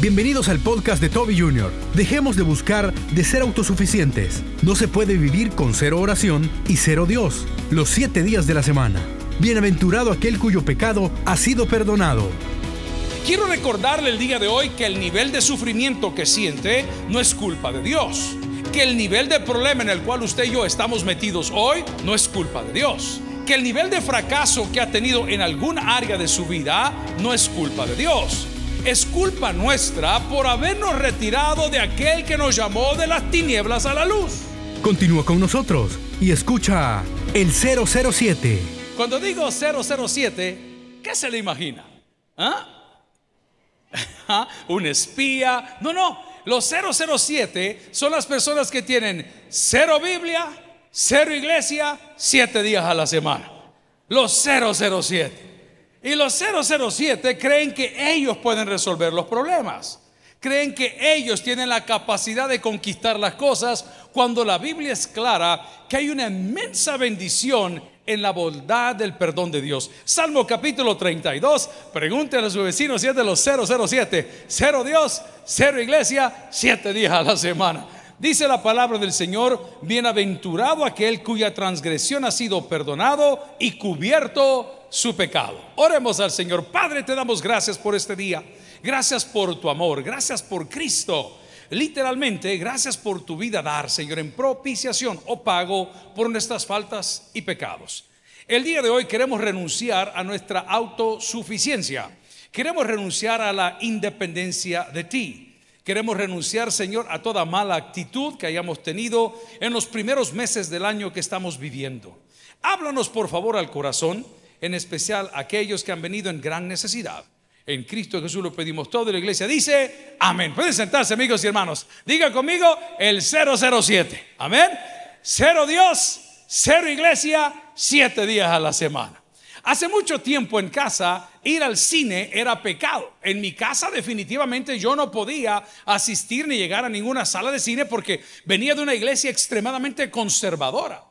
Bienvenidos al podcast de Toby Jr. Dejemos de buscar de ser autosuficientes. No se puede vivir con cero oración y cero Dios. Los siete días de la semana. Bienaventurado aquel cuyo pecado ha sido perdonado. Quiero recordarle el día de hoy que el nivel de sufrimiento que siente no es culpa de Dios. Que el nivel de problema en el cual usted y yo estamos metidos hoy no es culpa de Dios. Que el nivel de fracaso que ha tenido en algún área de su vida no es culpa de Dios es culpa nuestra por habernos retirado de aquel que nos llamó de las tinieblas a la luz. Continúa con nosotros y escucha el 007. Cuando digo 007, ¿qué se le imagina? ¿Ah? ¿Ah? ¿Un espía? No, no. Los 007 son las personas que tienen cero Biblia, cero iglesia, siete días a la semana. Los 007. Y los 007 creen que ellos pueden resolver los problemas. Creen que ellos tienen la capacidad de conquistar las cosas cuando la Biblia es clara que hay una inmensa bendición en la bondad del perdón de Dios. Salmo capítulo 32, pregúntenle a su vecino si es de los 007. Cero Dios, cero iglesia, siete días a la semana. Dice la palabra del Señor, bienaventurado aquel cuya transgresión ha sido perdonado y cubierto su pecado. Oremos al Señor. Padre, te damos gracias por este día. Gracias por tu amor. Gracias por Cristo. Literalmente, gracias por tu vida dar, Señor, en propiciación o pago por nuestras faltas y pecados. El día de hoy queremos renunciar a nuestra autosuficiencia. Queremos renunciar a la independencia de ti. Queremos renunciar, Señor, a toda mala actitud que hayamos tenido en los primeros meses del año que estamos viviendo. Háblanos, por favor, al corazón en especial aquellos que han venido en gran necesidad. En Cristo Jesús lo pedimos todo. La iglesia dice, amén. Pueden sentarse, amigos y hermanos. Diga conmigo el 007. Amén. Cero Dios, cero iglesia, siete días a la semana. Hace mucho tiempo en casa ir al cine era pecado. En mi casa definitivamente yo no podía asistir ni llegar a ninguna sala de cine porque venía de una iglesia extremadamente conservadora.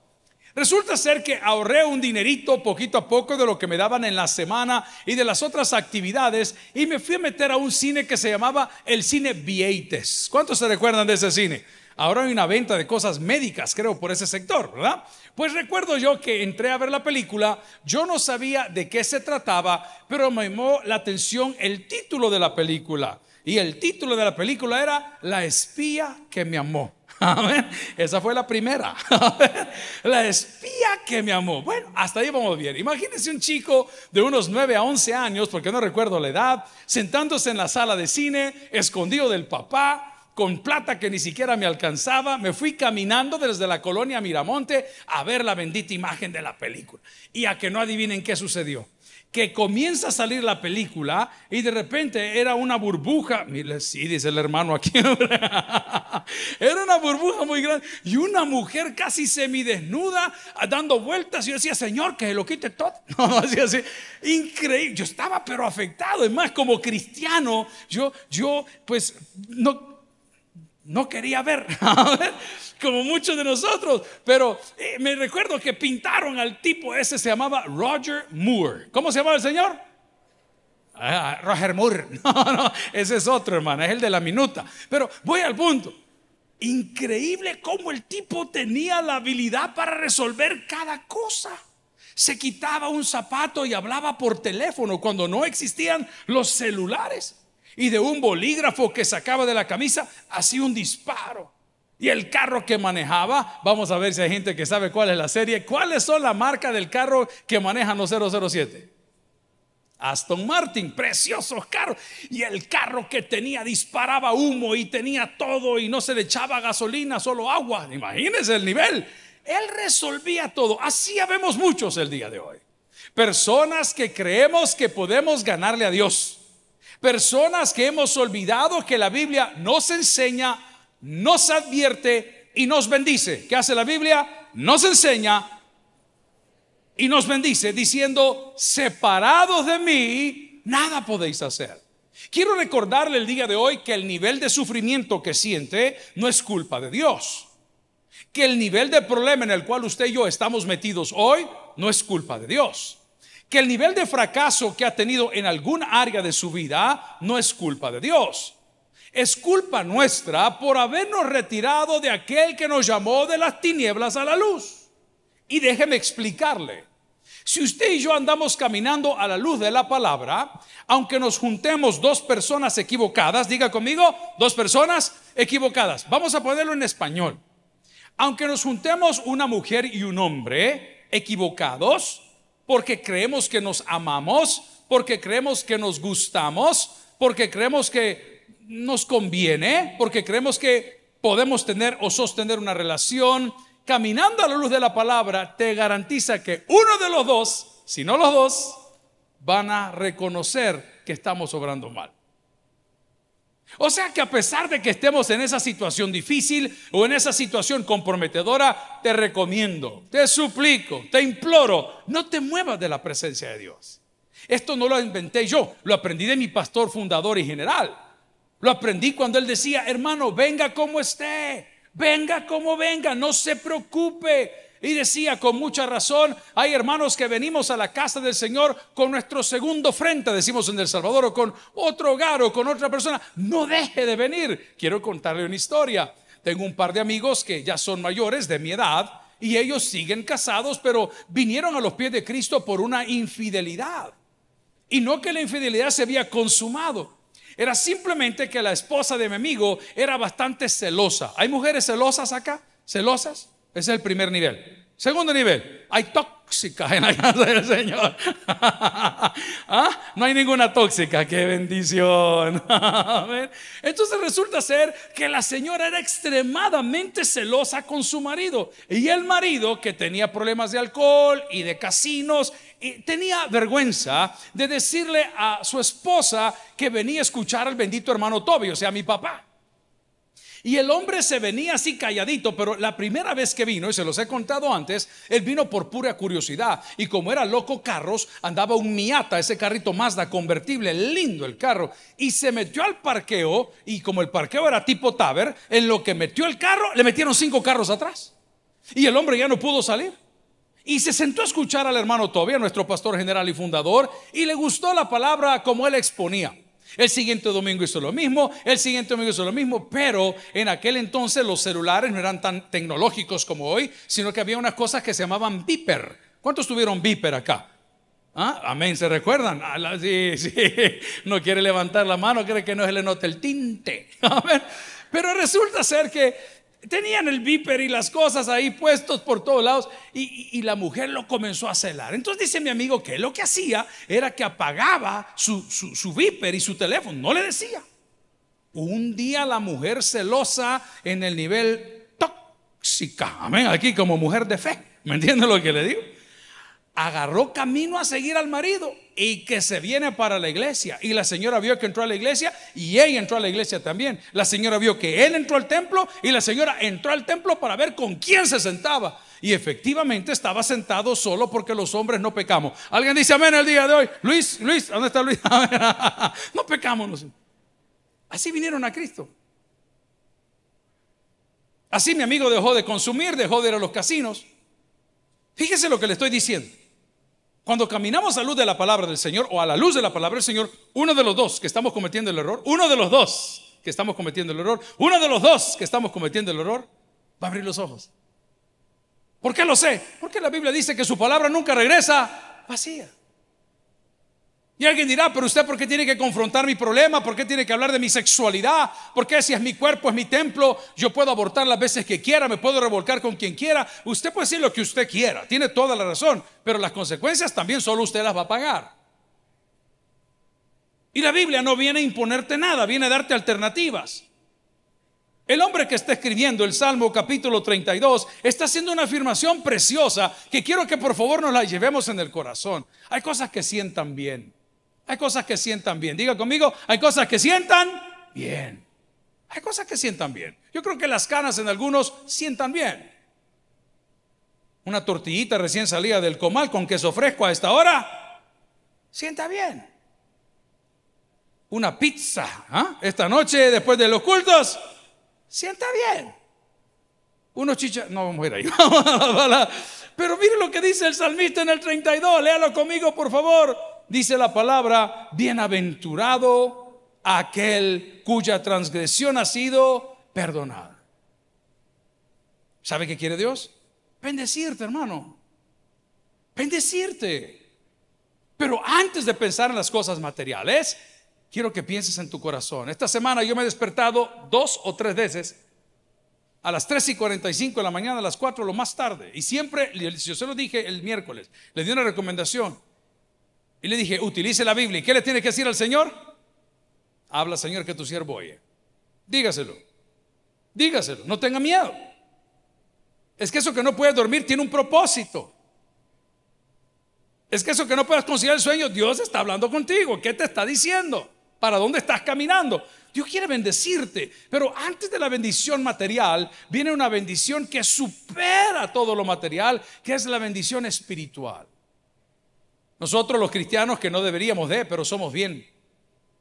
Resulta ser que ahorré un dinerito poquito a poco de lo que me daban en la semana y de las otras actividades y me fui a meter a un cine que se llamaba el cine Vieites. ¿Cuántos se recuerdan de ese cine? Ahora hay una venta de cosas médicas, creo, por ese sector, ¿verdad? Pues recuerdo yo que entré a ver la película, yo no sabía de qué se trataba, pero me llamó la atención el título de la película. Y el título de la película era La espía que me amó. Esa fue la primera. La espía que me amó. Bueno, hasta ahí vamos bien. Imagínense un chico de unos 9 a 11 años, porque no recuerdo la edad, sentándose en la sala de cine, escondido del papá, con plata que ni siquiera me alcanzaba, me fui caminando desde la colonia Miramonte a ver la bendita imagen de la película. Y a que no adivinen qué sucedió que comienza a salir la película y de repente era una burbuja, mire, sí, dice el hermano aquí, era una burbuja muy grande y una mujer casi semidesnuda dando vueltas y yo decía, Señor, que lo quite todo. No, así, así, increíble, yo estaba pero afectado, es más, como cristiano, yo, yo, pues, no, no quería ver. como muchos de nosotros. Pero eh, me recuerdo que pintaron al tipo ese, se llamaba Roger Moore. ¿Cómo se llamaba el señor? Ah, Roger Moore. No, no, ese es otro hermano, es el de la minuta. Pero voy al punto. Increíble cómo el tipo tenía la habilidad para resolver cada cosa. Se quitaba un zapato y hablaba por teléfono cuando no existían los celulares. Y de un bolígrafo que sacaba de la camisa hacía un disparo. Y el carro que manejaba, vamos a ver si hay gente que sabe cuál es la serie. ¿Cuáles son la marca del carro que manejan los 007? Aston Martin, preciosos carros. Y el carro que tenía disparaba humo y tenía todo y no se le echaba gasolina, solo agua. Imagínense el nivel. Él resolvía todo. Así vemos muchos el día de hoy. Personas que creemos que podemos ganarle a Dios. Personas que hemos olvidado que la Biblia nos enseña nos advierte y nos bendice. ¿Qué hace la Biblia? Nos enseña y nos bendice diciendo, separados de mí, nada podéis hacer. Quiero recordarle el día de hoy que el nivel de sufrimiento que siente no es culpa de Dios. Que el nivel de problema en el cual usted y yo estamos metidos hoy no es culpa de Dios. Que el nivel de fracaso que ha tenido en algún área de su vida no es culpa de Dios Es culpa nuestra por habernos retirado de aquel que nos llamó de las tinieblas a la luz. Y déjeme explicarle. Si usted y yo andamos caminando a la luz de la palabra, aunque nos juntemos dos personas equivocadas, diga conmigo, dos personas equivocadas. Vamos a ponerlo en español. Aunque nos juntemos una mujer y un hombre equivocados, porque creemos que nos amamos, porque creemos que nos gustamos, porque creemos que nos conviene, porque creemos que podemos tener o sostener una relación, caminando a la luz de la palabra, te garantiza que uno de los dos, si no los dos, van a reconocer que estamos obrando mal. O sea que a pesar de que estemos en esa situación difícil o en esa situación comprometedora, te recomiendo, te suplico, te imploro, no te muevas de la presencia de Dios. Esto no lo inventé yo, lo aprendí de mi pastor fundador y general. Lo aprendí cuando él decía, hermano, venga como esté. Venga como venga, no se preocupe. Y decía con mucha razón, hay hermanos que venimos a la casa del Señor con nuestro segundo frente, decimos en El Salvador, o con otro hogar o con otra persona. No deje de venir. Quiero contarle una historia. Tengo un par de amigos que ya son mayores de mi edad y ellos siguen casados, pero vinieron a los pies de Cristo por una infidelidad. Y no que la infidelidad se había consumado, era simplemente que la esposa de mi amigo era bastante celosa. ¿Hay mujeres celosas acá? ¿Celosas? Ese es el primer nivel. Segundo nivel, hay tóxicas en la casa del Señor. ¿Ah? No hay ninguna tóxica, qué bendición. Entonces resulta ser que la señora era extremadamente celosa con su marido. Y el marido, que tenía problemas de alcohol y de casinos, tenía vergüenza de decirle a su esposa que venía a escuchar al bendito hermano Toby, o sea, mi papá. Y el hombre se venía así calladito, pero la primera vez que vino, y se los he contado antes, él vino por pura curiosidad. Y como era loco carros, andaba un Miata, ese carrito Mazda convertible, lindo el carro. Y se metió al parqueo, y como el parqueo era tipo Taber, en lo que metió el carro, le metieron cinco carros atrás. Y el hombre ya no pudo salir. Y se sentó a escuchar al hermano Tobia, nuestro pastor general y fundador, y le gustó la palabra como él exponía. El siguiente domingo hizo lo mismo, el siguiente domingo hizo lo mismo, pero en aquel entonces los celulares no eran tan tecnológicos como hoy, sino que había unas cosas que se llamaban Viper. ¿Cuántos tuvieron Viper acá? ¿Ah? Amén, ¿se recuerdan? Ah, no quiere levantar la mano, quiere que no se le note el tinte. Pero resulta ser que Tenían el viper y las cosas ahí puestos por todos lados y, la mujer lo comenzó a celar. Entonces dice mi amigo que lo que hacía era que apagaba su, su, viper y su teléfono, no le decía. Un día la mujer celosa en el nivel tóxica, amén, aquí como mujer de fe, ¿me entiende lo que le digo? Agarró camino a seguir al marido y que se viene para la iglesia. Y la señora vio que entró a la iglesia y ella entró a la iglesia también. La señora vio que él entró al templo y la señora entró al templo para ver con quién se sentaba. Y efectivamente estaba sentado solo porque los hombres no pecamos. Alguien dice amén el día de hoy. Luis, Luis, ¿dónde está Luis? no pecamos. Así vinieron a Cristo. Así mi amigo dejó de consumir, dejó de ir a los casinos. Fíjese lo que le estoy diciendo. Cuando caminamos a luz de la palabra del Señor o a la luz de la palabra del Señor, uno de los dos que estamos cometiendo el error, uno de los dos que estamos cometiendo el error, uno de los dos que estamos cometiendo el error, va a abrir los ojos. ¿Por qué lo sé? Porque la Biblia dice que su palabra nunca regresa vacía. Y alguien dirá, pero usted por qué tiene que confrontar mi problema, por qué tiene que hablar de mi sexualidad, por qué si es mi cuerpo, es mi templo, yo puedo abortar las veces que quiera, me puedo revolcar con quien quiera. Usted puede decir lo que usted quiera, tiene toda la razón, pero las consecuencias también solo usted las va a pagar. Y la Biblia no viene a imponerte nada, viene a darte alternativas. El hombre que está escribiendo el Salmo capítulo 32 está haciendo una afirmación preciosa que quiero que por favor nos la llevemos en el corazón. Hay cosas que sientan bien. Hay cosas que sientan bien. Diga conmigo, hay cosas que sientan bien. Hay cosas que sientan bien. Yo creo que las canas en algunos sientan bien. Una tortillita recién salida del comal con queso fresco a esta hora, sienta bien. Una pizza ¿ah? esta noche después de los cultos, sienta bien. Unos chichas, no vamos a ir ahí. Pero mire lo que dice el salmista en el 32, léalo conmigo por favor dice la palabra, bienaventurado aquel cuya transgresión ha sido perdonada. ¿Sabe qué quiere Dios? Bendecirte, hermano. Bendecirte. Pero antes de pensar en las cosas materiales, quiero que pienses en tu corazón. Esta semana yo me he despertado dos o tres veces a las 3 y 45 de la mañana, a las 4 lo más tarde. Y siempre, yo se lo dije el miércoles, le di una recomendación. Y le dije, utilice la Biblia. ¿Y qué le tiene que decir al Señor? Habla, Señor, que tu siervo oye. Dígaselo. Dígaselo. No tenga miedo. Es que eso que no puedes dormir tiene un propósito. Es que eso que no puedes conciliar el sueño, Dios está hablando contigo. ¿Qué te está diciendo? ¿Para dónde estás caminando? Dios quiere bendecirte, pero antes de la bendición material viene una bendición que supera todo lo material, que es la bendición espiritual. Nosotros los cristianos que no deberíamos de, pero somos bien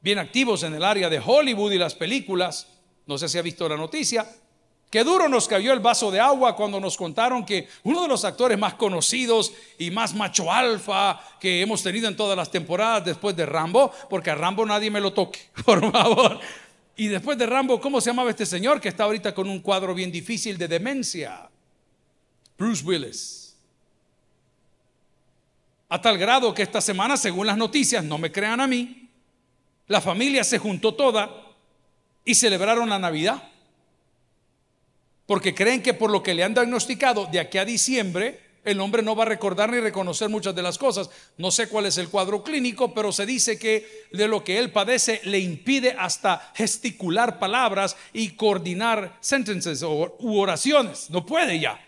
bien activos en el área de Hollywood y las películas, no sé si ha visto la noticia, Qué duro nos cayó el vaso de agua cuando nos contaron que uno de los actores más conocidos y más macho alfa que hemos tenido en todas las temporadas después de Rambo, porque a Rambo nadie me lo toque, por favor. Y después de Rambo, ¿cómo se llamaba este señor que está ahorita con un cuadro bien difícil de demencia? Bruce Willis. A tal grado que esta semana, según las noticias, no me crean a mí, la familia se juntó toda y celebraron la Navidad porque creen que por lo que le han diagnosticado de aquí a diciembre, el hombre no va a recordar ni reconocer muchas de las cosas. No sé cuál es el cuadro clínico, pero se dice que de lo que él padece le impide hasta gesticular palabras y coordinar sentences u oraciones. No puede ya.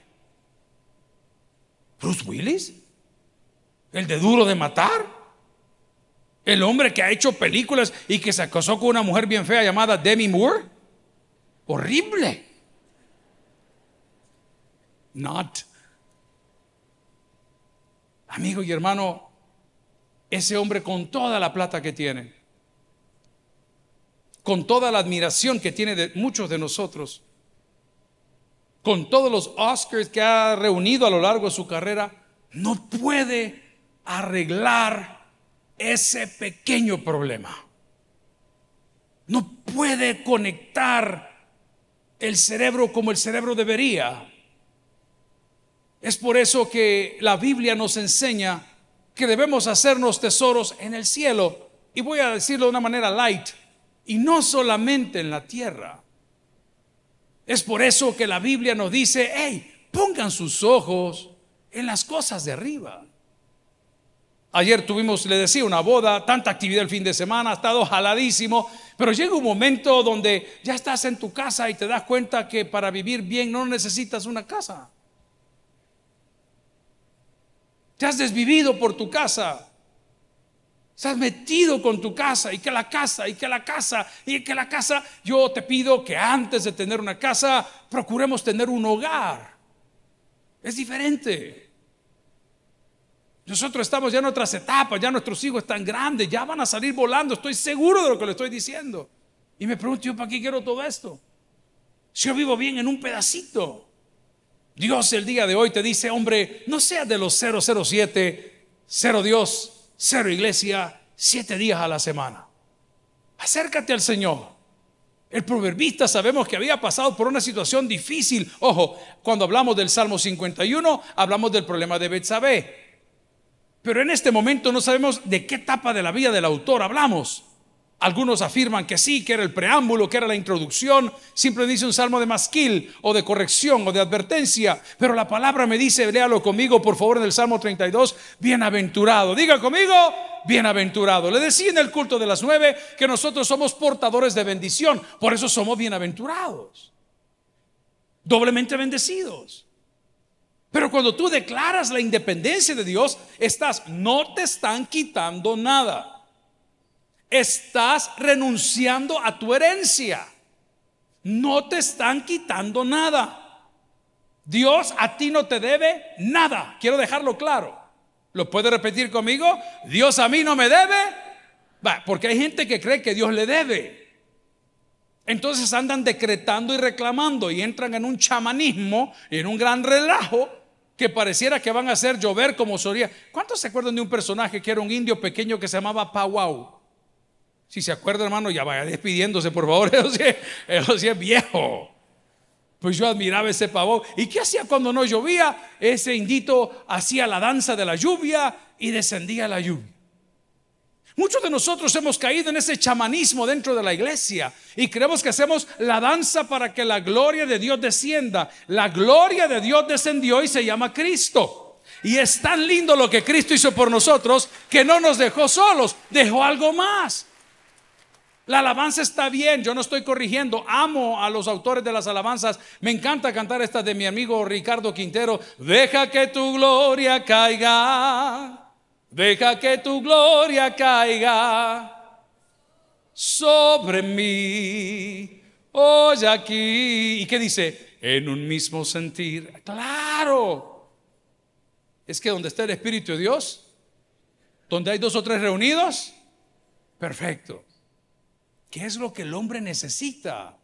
Bruce Willis, el de duro de matar, el hombre que ha hecho películas y que se acosó con una mujer bien fea llamada Demi Moore. Horrible. Not. Amigo y hermano, ese hombre con toda la plata que tiene, con toda la admiración que tiene de muchos de nosotros, con todos los Oscars que ha reunido a lo largo de su carrera, no puede arreglar ese pequeño problema. No puede conectar el cerebro como el cerebro debería es por eso que la Biblia nos enseña que debemos hacernos tesoros en el cielo. Y voy a decirlo de una manera light, y no solamente en la tierra. Es por eso que la Biblia nos dice, hey, pongan sus ojos en las cosas de arriba. Ayer tuvimos, le decía, una boda, tanta actividad el fin de semana, ha estado jaladísimo, pero llega un momento donde ya estás en tu casa y te das cuenta que para vivir bien no necesitas una casa. Te has desvivido por tu casa. Has metido con tu casa y que la casa y que la casa y que la casa. Yo te pido que antes de tener una casa procuremos tener un hogar. Es diferente. Nosotros estamos ya en otras etapas, ya nuestros hijos están grandes, ya van a salir volando, estoy seguro de lo que le estoy diciendo. Y me pregunto, ¿yo para qué quiero todo esto? Si yo vivo bien en un pedacito. Dios el día de hoy te dice, hombre, no seas de los 007, cero Dios, cero iglesia, siete días a la semana. Acércate al Señor. El proverbista sabemos que había pasado por una situación difícil. Ojo, cuando hablamos del Salmo 51, hablamos del problema de Betsabé. Pero en este momento no sabemos de qué etapa de la vida del autor hablamos. Algunos afirman que sí, que era el preámbulo, que era la introducción. Siempre dice un salmo de masquil o de corrección o de advertencia. Pero la palabra me dice, léalo conmigo por favor en el Salmo 32, bienaventurado. Diga conmigo, bienaventurado. Le decía en el culto de las nueve que nosotros somos portadores de bendición. Por eso somos bienaventurados. Doblemente bendecidos. Pero cuando tú declaras la independencia de Dios, estás, no te están quitando nada estás renunciando a tu herencia. No te están quitando nada. Dios a ti no te debe nada. Quiero dejarlo claro. ¿Lo puede repetir conmigo? Dios a mí no me debe. porque hay gente que cree que Dios le debe. Entonces andan decretando y reclamando y entran en un chamanismo, en un gran relajo que pareciera que van a hacer llover como solía. ¿Cuántos se acuerdan de un personaje que era un indio pequeño que se llamaba Powwow? Si se acuerda, hermano, ya vaya despidiéndose, por favor. Eso sí, es viejo. Pues yo admiraba ese pavón. ¿Y qué hacía cuando no llovía? Ese indito hacía la danza de la lluvia y descendía la lluvia. Muchos de nosotros hemos caído en ese chamanismo dentro de la iglesia y creemos que hacemos la danza para que la gloria de Dios descienda. La gloria de Dios descendió y se llama Cristo. Y es tan lindo lo que Cristo hizo por nosotros que no nos dejó solos, dejó algo más. La alabanza está bien, yo no estoy corrigiendo, amo a los autores de las alabanzas, me encanta cantar esta de mi amigo Ricardo Quintero, deja que tu gloria caiga, deja que tu gloria caiga sobre mí, oye aquí, ¿y qué dice? En un mismo sentir, claro, es que donde está el Espíritu de Dios, donde hay dos o tres reunidos, perfecto. ¿Qué es lo que el hombre necesita?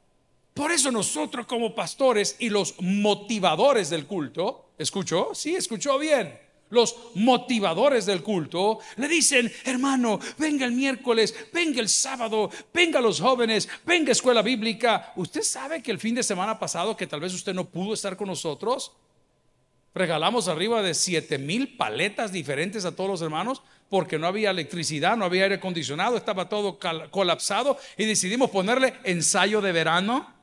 Por eso nosotros como pastores y los motivadores del culto, ¿escuchó? Sí, escuchó bien. Los motivadores del culto le dicen, hermano, venga el miércoles, venga el sábado, venga los jóvenes, venga escuela bíblica. ¿Usted sabe que el fin de semana pasado, que tal vez usted no pudo estar con nosotros, regalamos arriba de 7 mil paletas diferentes a todos los hermanos? porque no había electricidad, no había aire acondicionado, estaba todo colapsado y decidimos ponerle ensayo de verano.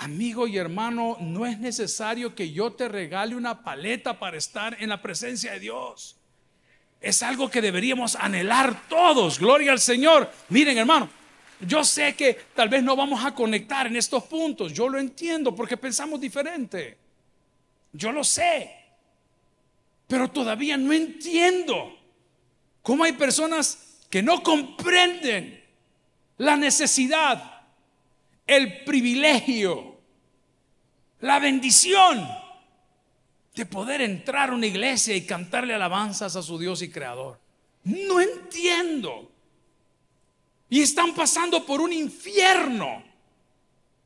Amigo y hermano, no es necesario que yo te regale una paleta para estar en la presencia de Dios. Es algo que deberíamos anhelar todos. Gloria al Señor. Miren, hermano, yo sé que tal vez no vamos a conectar en estos puntos. Yo lo entiendo porque pensamos diferente. Yo lo sé. Pero todavía no entiendo cómo hay personas que no comprenden la necesidad, el privilegio, la bendición de poder entrar a una iglesia y cantarle alabanzas a su Dios y Creador. No entiendo. Y están pasando por un infierno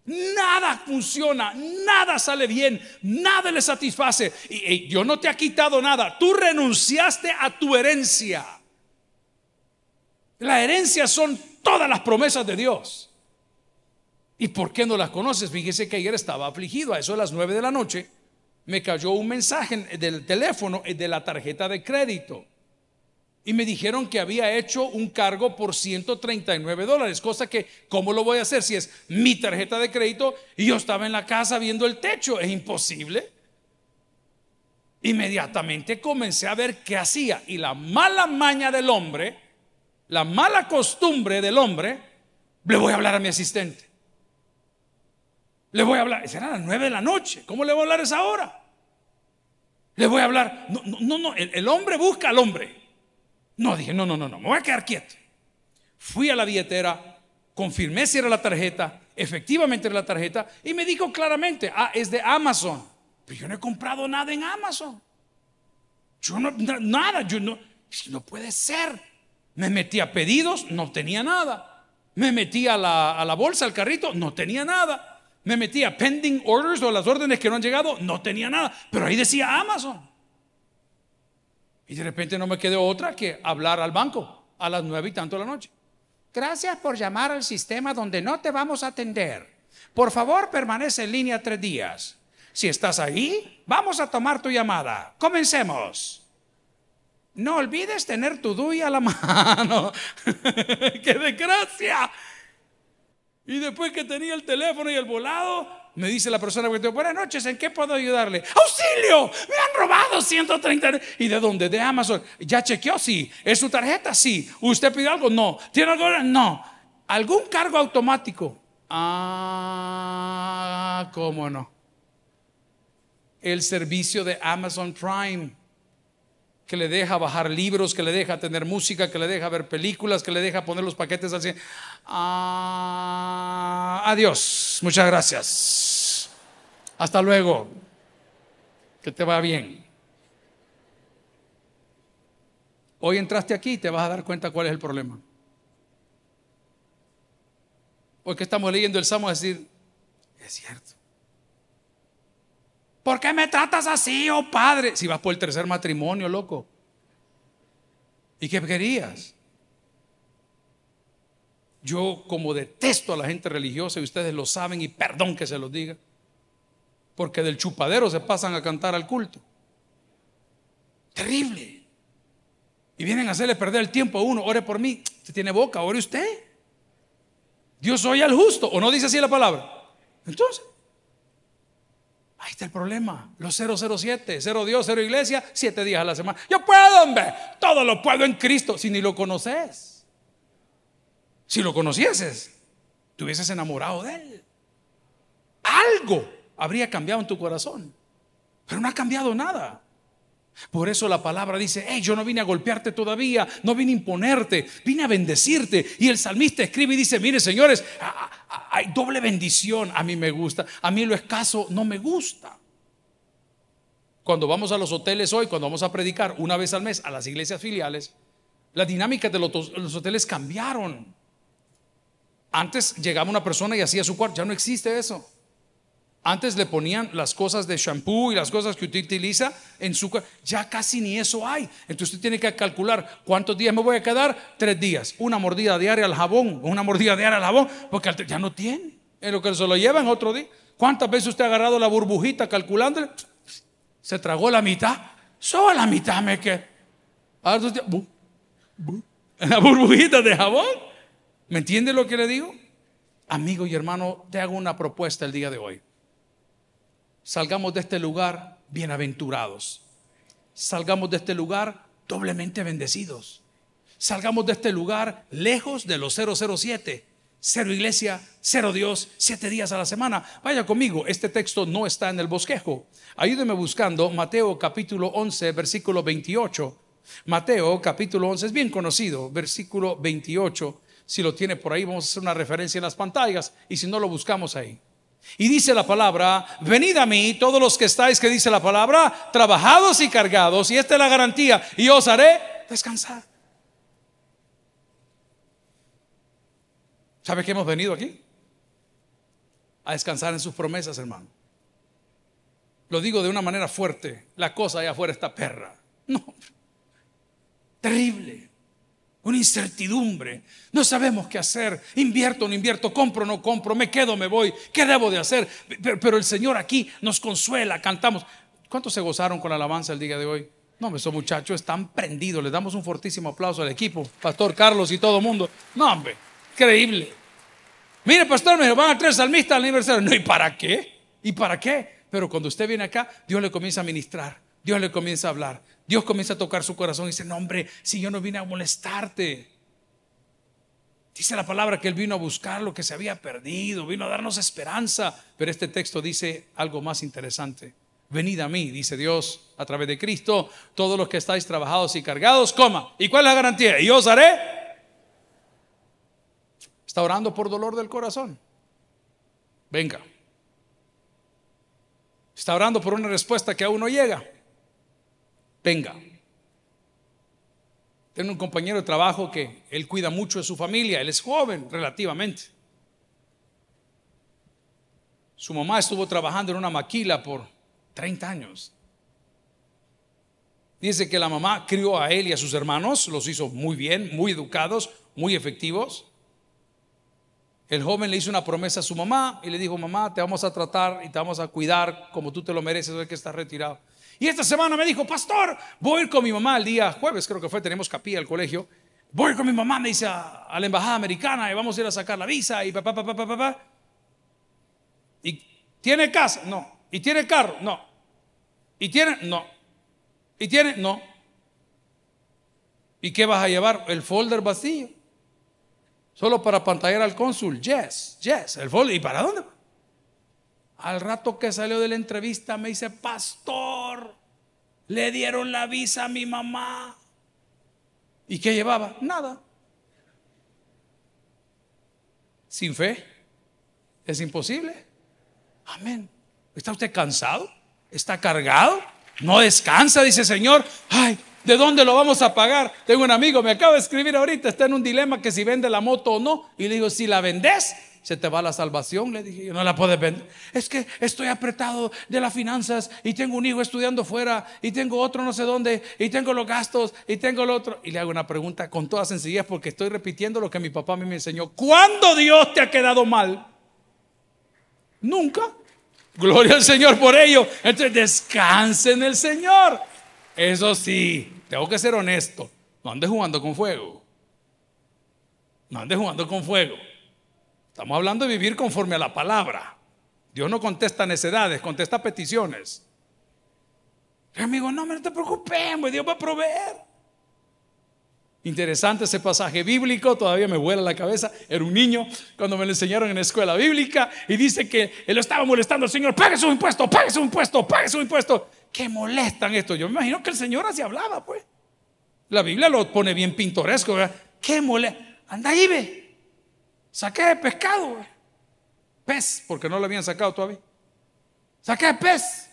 Nada funciona, nada sale bien, nada le satisface. Y, yo no te ha quitado nada, tú renunciaste a tu herencia. La herencia son todas las promesas de Dios. ¿Y por qué no las conoces? Fíjese que ayer estaba afligido, a eso de las nueve de la noche, me cayó un mensaje del teléfono de la tarjeta de crédito y me dijeron que había hecho un cargo por 139 dólares, cosa que, ¿cómo lo voy a hacer si es mi tarjeta de crédito y yo estaba en la casa viendo el techo? Es imposible. Inmediatamente comencé a ver qué hacía y la mala maña del hombre, la mala costumbre del hombre, le voy a hablar a mi asistente. Le voy a hablar, será las 9 de la noche, ¿cómo le voy a hablar a esa hora? Le voy a hablar, no, no, no, el hombre busca al hombre. No, dije, no, no, no, no, me voy a quedar quieto. Fui a la billetera, confirmé si era la tarjeta, efectivamente era la tarjeta, y me dijo claramente, ah, es de Amazon. Pero yo no he comprado nada en Amazon. Yo no, nada, yo no, no puede ser. Me metí a pedidos, no tenía nada. Me metí a la, a la bolsa, al carrito, no tenía nada. Me metí a pending orders o las órdenes que no han llegado, no tenía nada. Pero ahí decía Amazon. Y de repente no me quedó otra que hablar al banco a las nueve y tanto de la noche. Gracias por llamar al sistema donde no te vamos a atender. Por favor, permanece en línea tres días. Si estás ahí, vamos a tomar tu llamada. Comencemos. No olvides tener tu DUI a la mano. ¡Qué desgracia! Y después que tenía el teléfono y el volado, me dice la persona buenas noches, ¿en qué puedo ayudarle? ¡Auxilio! Me han robado 130. ¿Y de dónde? De Amazon. ¿Ya chequeó? Sí. ¿Es su tarjeta? Sí. ¿Usted pidió algo? No. ¿Tiene algo? No. ¿Algún cargo automático? Ah, ¿cómo no? El servicio de Amazon Prime que le deja bajar libros, que le deja tener música, que le deja ver películas, que le deja poner los paquetes así. Ah, adiós, muchas gracias. Hasta luego. Que te va bien. Hoy entraste aquí y te vas a dar cuenta cuál es el problema. Hoy que estamos leyendo el Salmo, decir, es cierto. ¿Por qué me tratas así, oh Padre? Si vas por el tercer matrimonio, loco. ¿Y qué querías? Yo como detesto a la gente religiosa y ustedes lo saben y perdón que se los diga, porque del chupadero se pasan a cantar al culto. Terrible. Y vienen a hacerle perder el tiempo a uno. Ore por mí. Usted tiene boca, ore usted. Dios oye al justo. ¿O no dice así la palabra? Entonces, ahí está el problema. Los 007, cero Dios, cero iglesia, siete días a la semana. Yo puedo, hombre. Todo lo puedo en Cristo. Si ni lo conoces. Si lo conocieses, te hubieses enamorado de él. Algo habría cambiado en tu corazón. Pero no ha cambiado nada. Por eso la palabra dice, hey, yo no vine a golpearte todavía, no vine a imponerte, vine a bendecirte. Y el salmista escribe y dice, mire señores, hay doble bendición, a mí me gusta, a mí lo escaso no me gusta. Cuando vamos a los hoteles hoy, cuando vamos a predicar una vez al mes a las iglesias filiales, las dinámicas de los hoteles cambiaron. Antes llegaba una persona y hacía su cuarto, ya no existe eso. Antes le ponían las cosas de shampoo y las cosas que usted utiliza en su. Ya casi ni eso hay. Entonces usted tiene que calcular cuántos días me voy a quedar. Tres días. Una mordida diaria al jabón. Una mordida diaria al jabón. Porque ya no tiene. En lo que se lo llevan otro día. ¿Cuántas veces usted ha agarrado la burbujita calculándole? Se tragó la mitad. Solo la mitad me que. La burbujita de jabón. ¿Me entiende lo que le digo? Amigo y hermano, te hago una propuesta el día de hoy. Salgamos de este lugar bienaventurados. Salgamos de este lugar doblemente bendecidos. Salgamos de este lugar lejos de los 007. Cero iglesia, cero Dios, siete días a la semana. Vaya conmigo, este texto no está en el bosquejo. Ayúdeme buscando Mateo capítulo 11, versículo 28. Mateo capítulo 11 es bien conocido, versículo 28 si lo tiene por ahí, vamos a hacer una referencia en las pantallas y si no, lo buscamos ahí. Y dice la palabra, venid a mí todos los que estáis, que dice la palabra, trabajados y cargados, y esta es la garantía, y os haré descansar. ¿Sabe que hemos venido aquí? A descansar en sus promesas, hermano. Lo digo de una manera fuerte, la cosa allá afuera está perra. No, terrible una incertidumbre. No sabemos qué hacer. Invierto no invierto, compro no compro, me quedo, me voy. ¿Qué debo de hacer? Pero, el Señor aquí nos consuela, cantamos. ¿Cuántos se gozaron con la alabanza el día de hoy? No, esos muchachos están prendidos. Les damos un fortísimo aplauso al equipo, Pastor Carlos y todo mundo. No, hombre, increíble. Mire, pastor, me van a traer salmistas al aniversario. No, ¿y para qué? ¿Y para qué? Pero cuando usted viene acá, Dios le comienza a ministrar, Dios le comienza a hablar. Dios comienza a tocar su corazón y dice, no hombre, si yo no vine a molestarte. Dice la palabra que Él vino a buscar lo que se había perdido, vino a darnos esperanza. Pero este texto dice algo más interesante. Venid a mí, dice Dios, a través de Cristo, todos los que estáis trabajados y cargados, coma. ¿Y cuál es la garantía? Y yo os haré. Está orando por dolor del corazón. Venga. Está orando por una respuesta que aún no llega venga. Tengo un compañero de trabajo que él cuida mucho de su familia, él es joven relativamente. Su mamá estuvo trabajando en una maquila por 30 años. Dice que la mamá crió a él y a sus hermanos, los hizo muy bien, muy educados, muy efectivos. El joven le hizo una promesa a su mamá y le dijo, mamá, te vamos a tratar y te vamos a cuidar como tú te lo mereces, hoy que estás retirado. Y esta semana me dijo, pastor, voy a ir con mi mamá el día jueves, creo que fue, tenemos capilla al colegio. Voy con mi mamá, me dice, a, la embajada americana y vamos a ir a sacar la visa y papá, papá, papá, papá. ¿Y tiene casa? No. ¿Y tiene carro? No. ¿Y tiene? No. ¿Y tiene? No. ¿Y qué vas a llevar? El folder vacío. Solo para pantallar al cónsul. Yes, yes. El folder. ¿Y para dónde? Al rato que salió de la entrevista me dice, pastor, le dieron la visa a mi mamá. ¿Y qué llevaba? Nada. Sin fe es imposible. Amén. ¿Está usted cansado? ¿Está cargado? No descansa, dice Señor. Ay, ¿de dónde lo vamos a pagar? Tengo un amigo, me acaba de escribir ahorita, está en un dilema que si vende la moto o no. Y le digo, si la vendes, se te va la salvación, le dije, no la puedes vender. Es que estoy apretado de las finanzas y tengo un hijo estudiando fuera y tengo otro no sé dónde y tengo los gastos y tengo el otro. Y le hago una pregunta con toda sencillez porque estoy repitiendo lo que mi papá a mí me enseñó. ¿Cuándo Dios te ha quedado mal? Nunca. Gloria al Señor por ello. Entonces descanse en el Señor. Eso sí, tengo que ser honesto. No andes jugando con fuego. No andes jugando con fuego. Estamos hablando de vivir conforme a la palabra. Dios no contesta necedades, contesta peticiones. amigo, no, no te preocupes, Dios va a proveer. Interesante ese pasaje bíblico, todavía me vuela la cabeza. Era un niño cuando me lo enseñaron en la escuela bíblica y dice que él estaba molestando al Señor: pague su impuesto, pague su impuesto, pague su impuesto. ¿Qué molestan esto? Yo me imagino que el Señor así hablaba, pues. La Biblia lo pone bien pintoresco, ¿verdad? ¿Qué molesta? Anda ahí, ve. Saqué pescado, Pez, porque no lo habían sacado todavía. Saqué pez.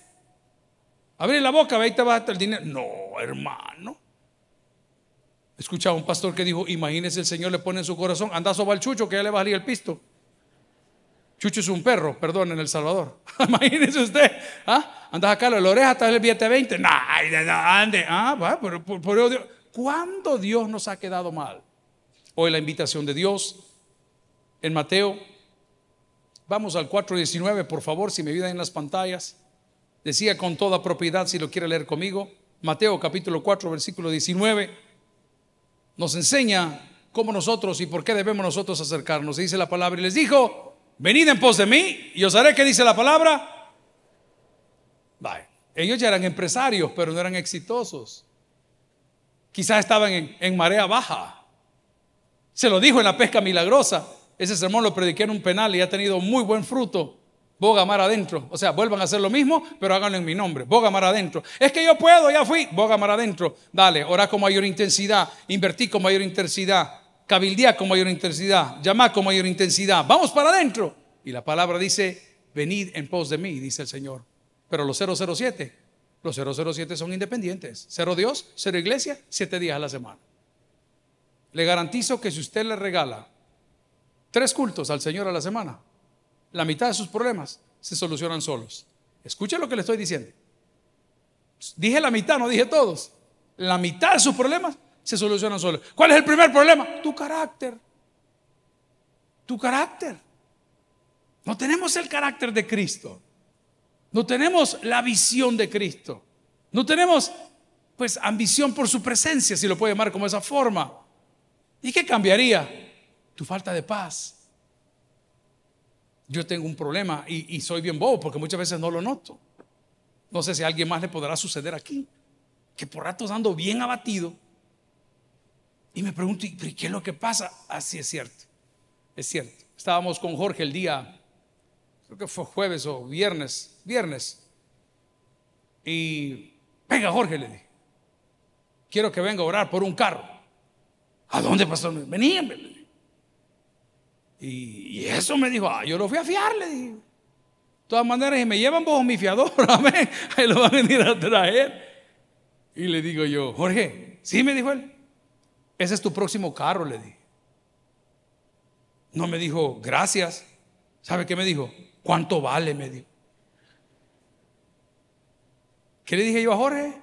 Abrí la boca, ve, ahí te va el dinero. No, hermano. Escuchaba un pastor que dijo, imagínese el Señor le pone en su corazón, anda soba al chucho que ya le va a salir el pisto. Chucho es un perro, perdón, en El Salvador. imagínese usted, ¿ah? Anda a la oreja, está el billete 20. Nah, ande. Ah, va, pero por, por, ¿cuándo Dios nos ha quedado mal? Hoy la invitación de Dios en Mateo. Vamos al 4.19, por favor, si me ayudan en las pantallas. Decía con toda propiedad, si lo quiere leer conmigo. Mateo capítulo 4, versículo 19 nos enseña cómo nosotros y por qué debemos nosotros acercarnos. Dice la palabra y les dijo, venid en pos de mí y os haré que dice la palabra. Ellos ya eran empresarios, pero no eran exitosos. Quizás estaban en, marea baja. Se lo dijo en la pesca milagrosa. Ese sermón lo prediqué en un penal y ha tenido muy buen fruto. Boga mar adentro. O sea, vuelvan a hacer lo mismo, pero háganlo en mi nombre. Boga mar adentro. Es que yo puedo, ya fui. Boga mar adentro. Dale, ora con mayor intensidad. Invertí con mayor intensidad. Cabildía con mayor intensidad. Llamá con mayor intensidad. Vamos para adentro. Y la palabra dice, venid en pos de mí, dice el Señor. Pero los 007, los 007 son independientes. Cero Dios, cero iglesia, siete días a la semana. Le garantizo que si usted le regala tres cultos al Señor a la semana, la mitad de sus problemas se solucionan solos. Escuche lo que le estoy diciendo. Dije la mitad, no dije todos. La mitad de sus problemas se solucionan solos. ¿Cuál es el primer problema? Tu carácter. Tu carácter. No tenemos el carácter de Cristo. No tenemos la visión de Cristo. No tenemos, pues, ambición por su presencia, si lo puede llamar como esa forma. ¿Y qué cambiaría? Tu falta de paz yo tengo un problema y, soy bien bobo porque muchas veces no lo noto. No sé si a alguien más le podrá suceder aquí, que por ratos ando bien abatido y me pregunto, ¿y qué es lo que pasa? Así es cierto, es cierto. Estábamos con Jorge el día, creo que fue jueves o viernes, viernes, y venga Jorge, le dije, quiero que venga a orar por un carro. ¿A dónde pasó? Venía, y, eso me dijo, ah, yo lo fui a fiar, le dije. De todas maneras, y me llevan bajo mi fiador, amén, ahí lo van a venir a traer. Y le digo yo, Jorge, sí, me dijo él, ese es tu próximo carro, le dije. No me dijo, gracias. ¿Sabe qué me dijo? ¿Cuánto vale? Me dijo. ¿Qué le dije yo a Jorge?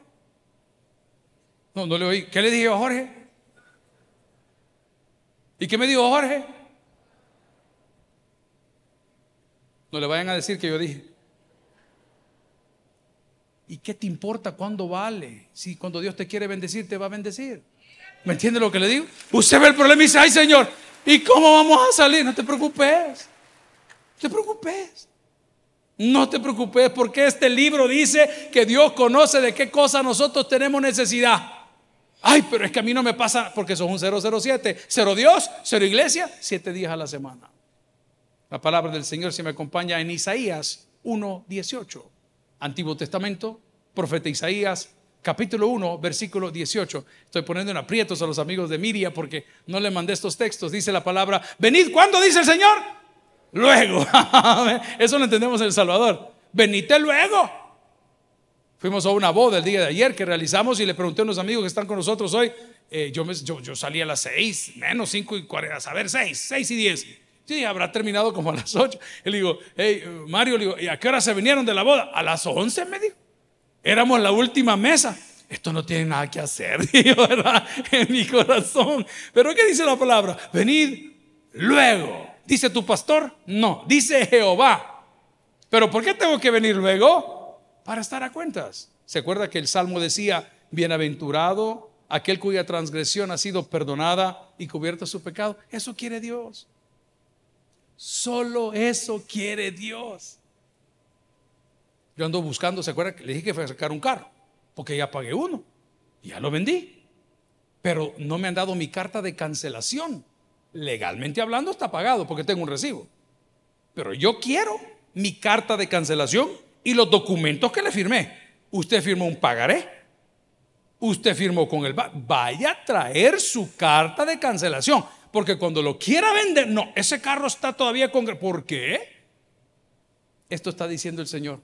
No, no le oí. ¿Qué le dije yo a Jorge? ¿Y qué me dijo Jorge? No le vayan a decir que yo dije. ¿Y qué te importa cuándo vale? Si cuando Dios te quiere bendecir, te va a bendecir. ¿Me entiende lo que le digo? Usted ve el problema y dice, ay Señor, ¿y cómo vamos a salir? No te preocupes. No te preocupes. No te preocupes porque este libro dice que Dios conoce de qué cosa nosotros tenemos necesidad. Ay, pero es que a mí no me pasa porque son un 007. Cero Dios, cero iglesia, siete días a la semana. La palabra del Señor se me acompaña en Isaías 1.18. Antiguo Testamento, profeta Isaías, capítulo 1, versículo 18. Estoy poniendo en aprietos a los amigos de Miria porque no le mandé estos textos. Dice la palabra, venid, ¿cuándo dice el Señor? Luego. Eso lo entendemos en El Salvador. Venite luego. Fuimos a una boda el día de ayer que realizamos y le pregunté a unos amigos que están con nosotros hoy. Eh, yo, salí a las 6, menos 5 y 40, a saber, 6, 6 y 10. Sí, habrá terminado como a las 8. Y le digo, hey, Mario, le digo, ¿y a qué hora se vinieron de la boda? A las 11, me dijo. Éramos la última mesa. Esto no tiene nada que hacer, digo, ¿verdad? En mi corazón. Pero ¿qué dice la palabra? Venid luego. ¿Dice tu pastor? No, dice Jehová. ¿Pero por qué tengo que venir luego? Para estar a cuentas. ¿Se acuerda que el Salmo decía, bienaventurado aquel cuya transgresión ha sido perdonada y cubierta su pecado? Eso quiere Dios. Solo eso quiere Dios. Yo ando buscando, ¿se acuerda le dije que fue a sacar un carro? Porque ya pagué uno, ya lo vendí. Pero no me han dado mi carta de cancelación. Legalmente hablando está pagado porque tengo un recibo. Pero yo quiero mi carta de cancelación y los documentos que le firmé. Usted firmó un pagaré. Usted firmó con el vaya a traer su carta de cancelación. Porque cuando lo quiera vender, no, ese carro está todavía con... ¿Por qué? Esto está diciendo el Señor.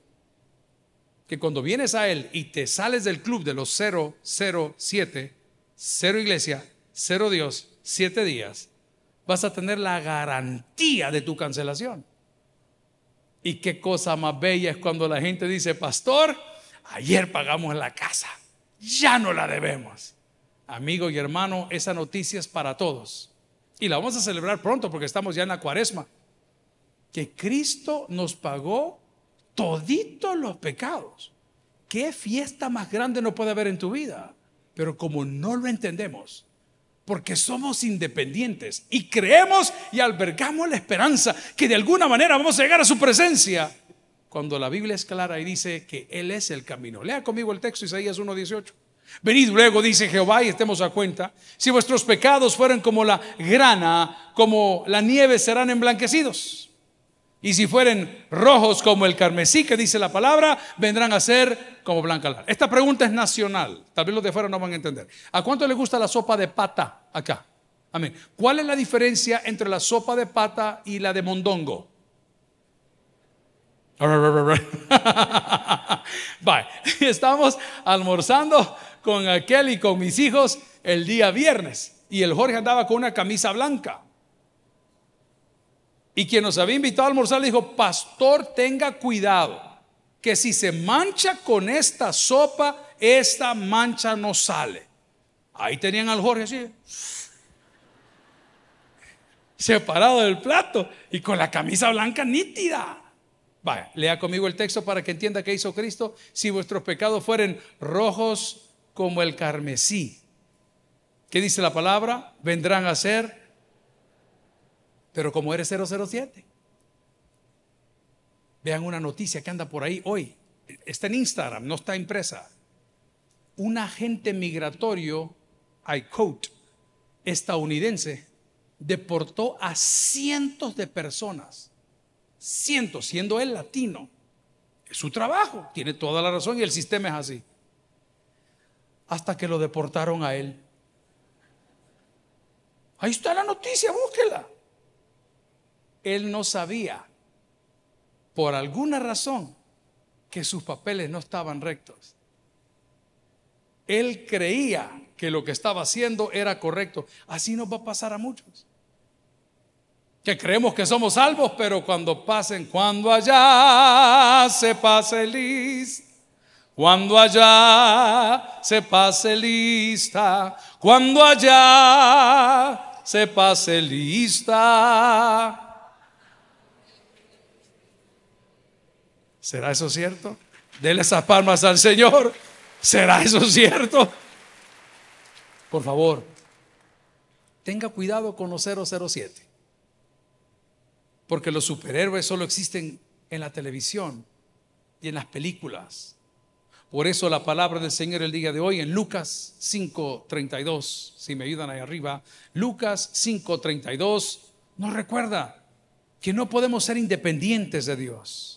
Que cuando vienes a Él y te sales del club de los 007, cero iglesia, cero Dios, siete días, vas a tener la garantía de tu cancelación. Y qué cosa más bella es cuando la gente dice, pastor, ayer pagamos la casa, ya no la debemos. Amigo y hermano, esa noticia es para todos. Y la vamos a celebrar pronto porque estamos ya en la cuaresma. Que Cristo nos pagó toditos los pecados. ¿Qué fiesta más grande no puede haber en tu vida? Pero como no lo entendemos, porque somos independientes y creemos y albergamos la esperanza que de alguna manera vamos a llegar a su presencia, cuando la Biblia es clara y dice que Él es el camino. Lea conmigo el texto Isaías 1.18. Venid luego, dice Jehová, y estemos a cuenta, si vuestros pecados fueran como la grana, como la nieve serán emblanquecidos. Y si fueren rojos como el carmesí, que dice la palabra, vendrán a ser como blanca lana. Esta pregunta es nacional. Tal vez los de fuera no van a entender. ¿A cuánto le gusta la sopa de pata acá? Amén. ¿Cuál es la diferencia entre la sopa de pata y la de mondongo? Bye. Estamos almorzando con aquel y con mis hijos el día viernes. Y el Jorge andaba con una camisa blanca. Y quien nos había invitado a almorzar le dijo, pastor, tenga cuidado, que si se mancha con esta sopa, esta mancha no sale. Ahí tenían al Jorge así, separado del plato y con la camisa blanca nítida. Vaya, lea conmigo el texto para que entienda qué hizo Cristo. Si vuestros pecados fueren rojos como el carmesí, ¿qué dice la palabra? Vendrán a ser pero como eres 007, vean una noticia que anda por ahí hoy. Está en Instagram, no está impresa. Un agente migratorio, ICOTE, estadounidense, deportó a cientos de personas. Cientos, siendo él latino. Es su trabajo, tiene toda la razón y el sistema es así. Hasta que lo deportaron a él. Ahí está la noticia, búsquela él no sabía, por alguna razón, que sus papeles no estaban rectos. Él creía que lo que estaba haciendo era correcto. Así nos va a pasar a muchos. Que creemos que somos salvos, pero cuando pasen, cuando allá se pase lista, cuando allá se pase lista, cuando allá se pase lista ¿Será eso cierto? Dele esas palmas al Señor. ¿Será eso cierto? Por favor, tenga cuidado con los 007. Porque los superhéroes solo existen en la televisión y en las películas. Por eso la palabra del Señor el día de hoy en Lucas 5:32, si me ayudan ahí arriba, Lucas 5:32 nos recuerda que no podemos ser independientes de Dios.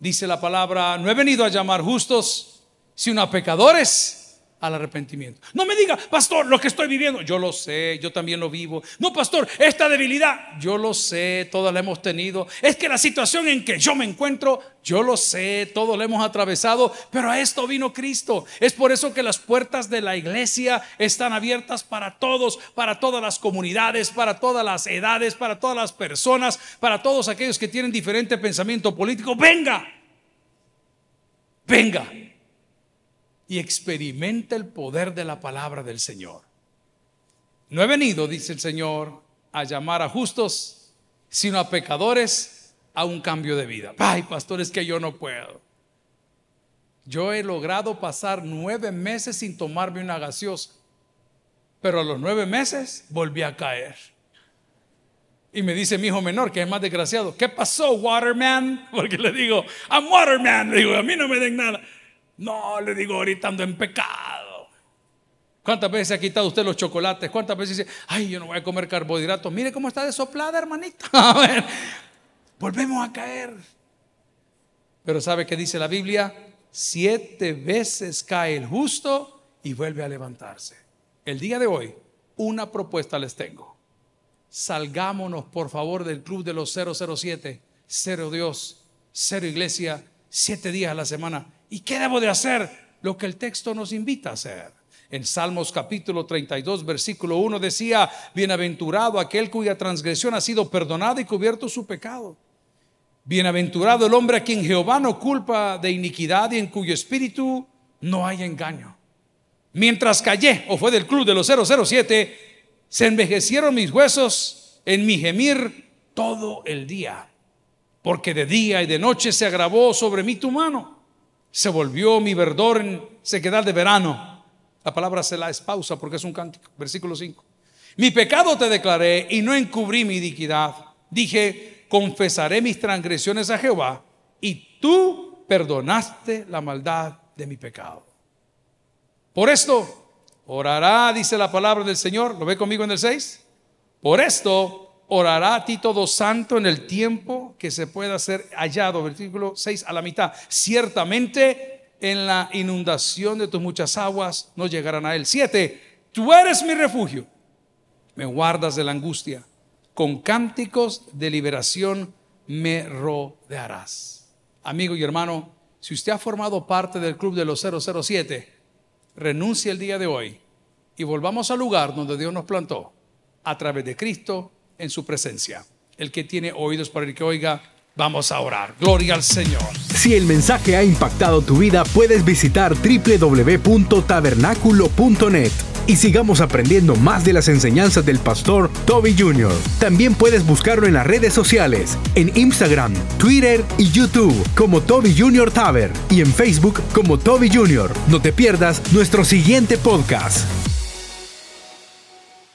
Dice la palabra, no he venido a llamar justos, sino a pecadores al arrepentimiento. No me diga, pastor, lo que estoy viviendo, yo lo sé, yo también lo vivo. No, pastor, esta debilidad, yo lo sé, todos la hemos tenido. Es que la situación en que yo me encuentro, yo lo sé, todos la hemos atravesado, pero a esto vino Cristo. Es por eso que las puertas de la iglesia están abiertas para todos, para todas las comunidades, para todas las edades, para todas las personas, para todos aquellos que tienen diferente pensamiento político. Venga, venga y experimenta el poder de la palabra del Señor. No he venido, dice el Señor, a llamar a justos, sino a pecadores a un cambio de vida. Ay, pastor, es que yo no puedo. Yo he logrado pasar nueve meses sin tomarme una gaseosa, pero a los nueve meses volví a caer. Y me dice mi hijo menor, que es más desgraciado, ¿qué pasó, Waterman? Porque le digo, I'm Waterman, le digo, a mí no me den nada. No, le digo, ahorita ando en pecado. ¿Cuántas veces ha quitado usted los chocolates? ¿Cuántas veces dice, ay, yo no voy a comer carbohidratos? Mire cómo está desoplada, hermanita. A ver, volvemos a caer. Pero ¿sabe qué dice la Biblia? Siete veces cae el justo y vuelve a levantarse. El día de hoy, una propuesta les tengo. Salgámonos, por favor, del club de los 007, cero Dios, cero iglesia, siete días a la semana ¿Y qué debo de hacer? Lo que el texto nos invita a hacer. En Salmos capítulo 32, versículo 1 decía, bienaventurado aquel cuya transgresión ha sido perdonada y cubierto su pecado. Bienaventurado el hombre a quien Jehová no culpa de iniquidad y en cuyo espíritu no hay engaño. Mientras callé, o fue del club de los 007, se envejecieron mis huesos en mi gemir todo el día, porque de día y de noche se agravó sobre mí tu mano se volvió mi verdor en sequedad de verano. La palabra se la espausa porque es un cántico. Versículo 5. Mi pecado te declaré y no encubrí mi iniquidad. Dije, confesaré mis transgresiones a Jehová y tú perdonaste la maldad de mi pecado. Por esto orará, dice la palabra del Señor. ¿Lo ve conmigo en el 6? Por esto orará a ti todo santo en el tiempo que se pueda ser hallado. Versículo 6 a la mitad. Ciertamente en la inundación de tus muchas aguas no llegarán a él. 7. Tú eres mi refugio. Me guardas de la angustia. Con cánticos de liberación me rodearás. Amigo y hermano, si usted ha formado parte del club de los 007, renuncie el día de hoy y volvamos al lugar donde Dios nos plantó a través de Cristo en su presencia. El que tiene oídos para el que oiga, vamos a orar. Gloria al Señor. Si el mensaje ha impactado tu vida, puedes visitar www.tabernaculo.net y sigamos aprendiendo más de las enseñanzas del pastor Toby Jr. También puedes buscarlo en las redes sociales, en Instagram, Twitter y YouTube como Toby Jr. Taber y en Facebook como Toby Jr. No te pierdas nuestro siguiente podcast.